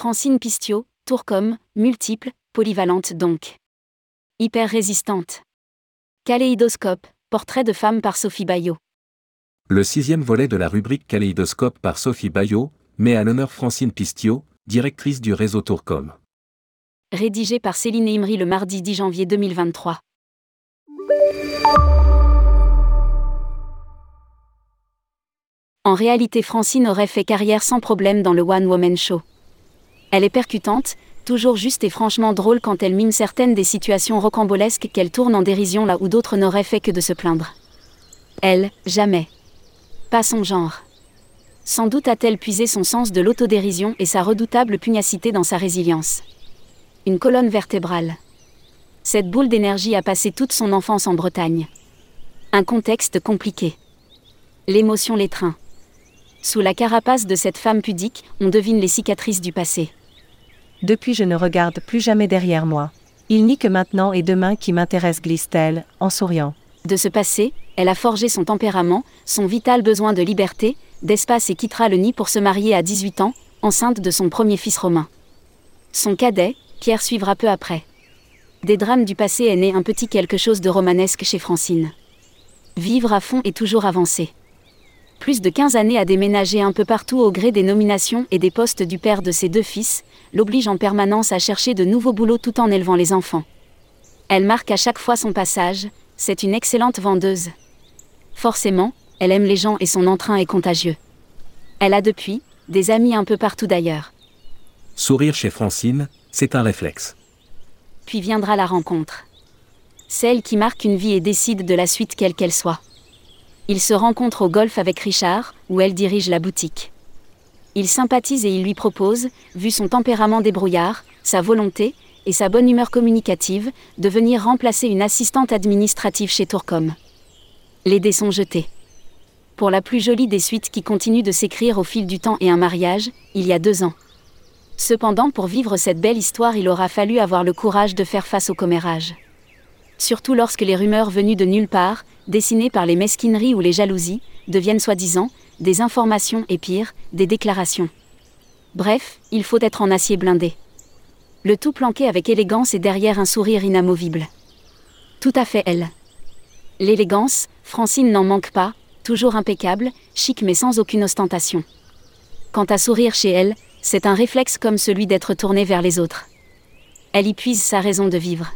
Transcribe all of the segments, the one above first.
Francine Pistio, Tourcom, multiple, polyvalente donc. Hyper résistante. Kaléidoscope, portrait de femme par Sophie Bayot. Le sixième volet de la rubrique Kaléidoscope par Sophie Bayot met à l'honneur Francine Pistio, directrice du réseau Tourcom. Rédigé par Céline Imri le mardi 10 janvier 2023. En réalité, Francine aurait fait carrière sans problème dans le One Woman Show. Elle est percutante, toujours juste et franchement drôle quand elle mime certaines des situations rocambolesques qu'elle tourne en dérision là où d'autres n'auraient fait que de se plaindre. Elle, jamais. Pas son genre. Sans doute a-t-elle puisé son sens de l'autodérision et sa redoutable pugnacité dans sa résilience. Une colonne vertébrale. Cette boule d'énergie a passé toute son enfance en Bretagne. Un contexte compliqué. L'émotion l'étreint. Sous la carapace de cette femme pudique, on devine les cicatrices du passé. Depuis je ne regarde plus jamais derrière moi. Il n'y que maintenant et demain qui m'intéresse, glisse-t-elle, en souriant. De ce passé, elle a forgé son tempérament, son vital besoin de liberté, d'espace et quittera le nid pour se marier à 18 ans, enceinte de son premier fils romain. Son cadet, Pierre suivra peu après. Des drames du passé est né un petit quelque chose de romanesque chez Francine. Vivre à fond et toujours avancer. Plus de 15 années à déménager un peu partout au gré des nominations et des postes du père de ses deux fils, l'oblige en permanence à chercher de nouveaux boulots tout en élevant les enfants. Elle marque à chaque fois son passage, c'est une excellente vendeuse. Forcément, elle aime les gens et son entrain est contagieux. Elle a depuis, des amis un peu partout d'ailleurs. Sourire chez Francine, c'est un réflexe. Puis viendra la rencontre. Celle qui marque une vie et décide de la suite quelle qu'elle soit. Il se rencontre au golf avec Richard, où elle dirige la boutique. Il sympathise et il lui propose, vu son tempérament débrouillard, sa volonté, et sa bonne humeur communicative, de venir remplacer une assistante administrative chez Tourcom. Les dés sont jetés. Pour la plus jolie des suites qui continuent de s'écrire au fil du temps et un mariage, il y a deux ans. Cependant, pour vivre cette belle histoire, il aura fallu avoir le courage de faire face au commérage. Surtout lorsque les rumeurs venues de nulle part, dessinées par les mesquineries ou les jalousies, deviennent soi-disant des informations et pire, des déclarations. Bref, il faut être en acier blindé. Le tout planqué avec élégance et derrière un sourire inamovible. Tout à fait elle. L'élégance, Francine n'en manque pas, toujours impeccable, chic mais sans aucune ostentation. Quant à sourire chez elle, c'est un réflexe comme celui d'être tournée vers les autres. Elle y puise sa raison de vivre.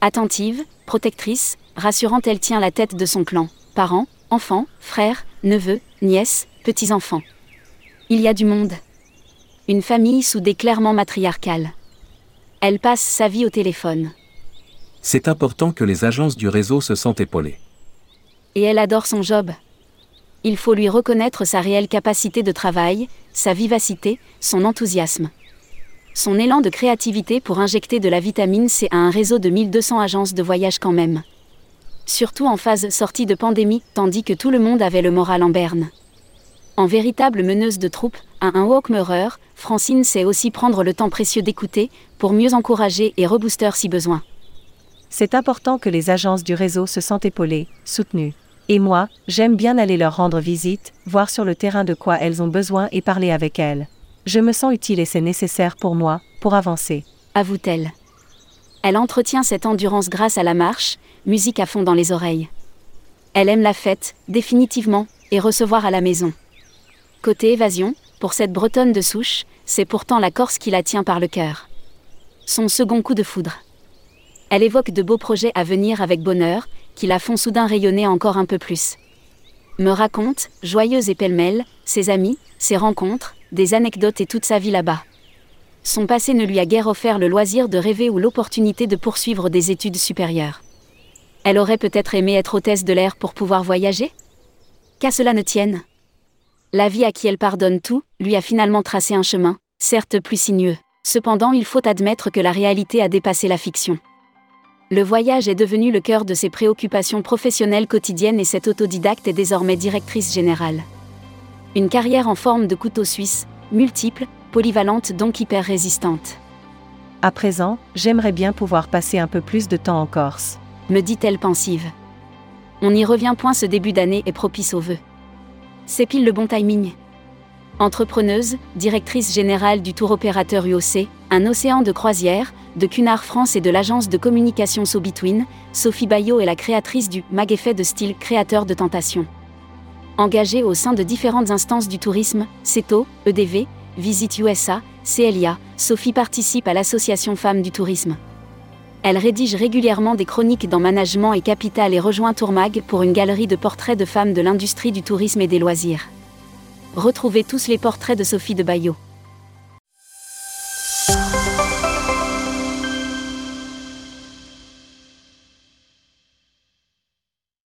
Attentive, protectrice, rassurante, elle tient la tête de son clan, parents, enfants, frères, neveux, nièces, petits-enfants. Il y a du monde. Une famille soudée clairement matriarcale. Elle passe sa vie au téléphone. C'est important que les agences du réseau se sentent épaulées. Et elle adore son job. Il faut lui reconnaître sa réelle capacité de travail, sa vivacité, son enthousiasme son élan de créativité pour injecter de la vitamine C à un réseau de 1200 agences de voyage quand même. Surtout en phase sortie de pandémie, tandis que tout le monde avait le moral en berne. En véritable meneuse de troupes, à un walk-mirror, Francine sait aussi prendre le temps précieux d'écouter, pour mieux encourager et rebooster si besoin. C'est important que les agences du réseau se sentent épaulées, soutenues. Et moi, j'aime bien aller leur rendre visite, voir sur le terrain de quoi elles ont besoin et parler avec elles. Je me sens utile et c'est nécessaire pour moi, pour avancer. Avoue-t-elle. Elle entretient cette endurance grâce à la marche, musique à fond dans les oreilles. Elle aime la fête, définitivement, et recevoir à la maison. Côté évasion, pour cette bretonne de souche, c'est pourtant la Corse qui la tient par le cœur. Son second coup de foudre. Elle évoque de beaux projets à venir avec bonheur, qui la font soudain rayonner encore un peu plus. Me raconte, joyeuse et pêle-mêle, ses amis, ses rencontres, des anecdotes et toute sa vie là-bas. Son passé ne lui a guère offert le loisir de rêver ou l'opportunité de poursuivre des études supérieures. Elle aurait peut-être aimé être hôtesse de l'air pour pouvoir voyager? Qu'à cela ne tienne. La vie à qui elle pardonne tout, lui a finalement tracé un chemin, certes plus sinueux. Cependant, il faut admettre que la réalité a dépassé la fiction. Le voyage est devenu le cœur de ses préoccupations professionnelles quotidiennes et cette autodidacte est désormais directrice générale. Une carrière en forme de couteau suisse, multiple, polyvalente donc hyper résistante. À présent, j'aimerais bien pouvoir passer un peu plus de temps en Corse. Me dit-elle pensive. On y revient point ce début d'année est propice aux vœux. C'est pile le bon timing. Entrepreneuse, directrice générale du tour opérateur UOC, un océan de croisière, de Cunard France et de l'agence de communication So Between, Sophie Bayot est la créatrice du Mag Effet de style créateur de tentation. Engagée au sein de différentes instances du tourisme, CETO, EDV, Visit USA, CLIA, Sophie participe à l'association Femmes du Tourisme. Elle rédige régulièrement des chroniques dans Management et Capital et rejoint Tourmag pour une galerie de portraits de femmes de l'industrie du tourisme et des loisirs. Retrouvez tous les portraits de Sophie de Bayot.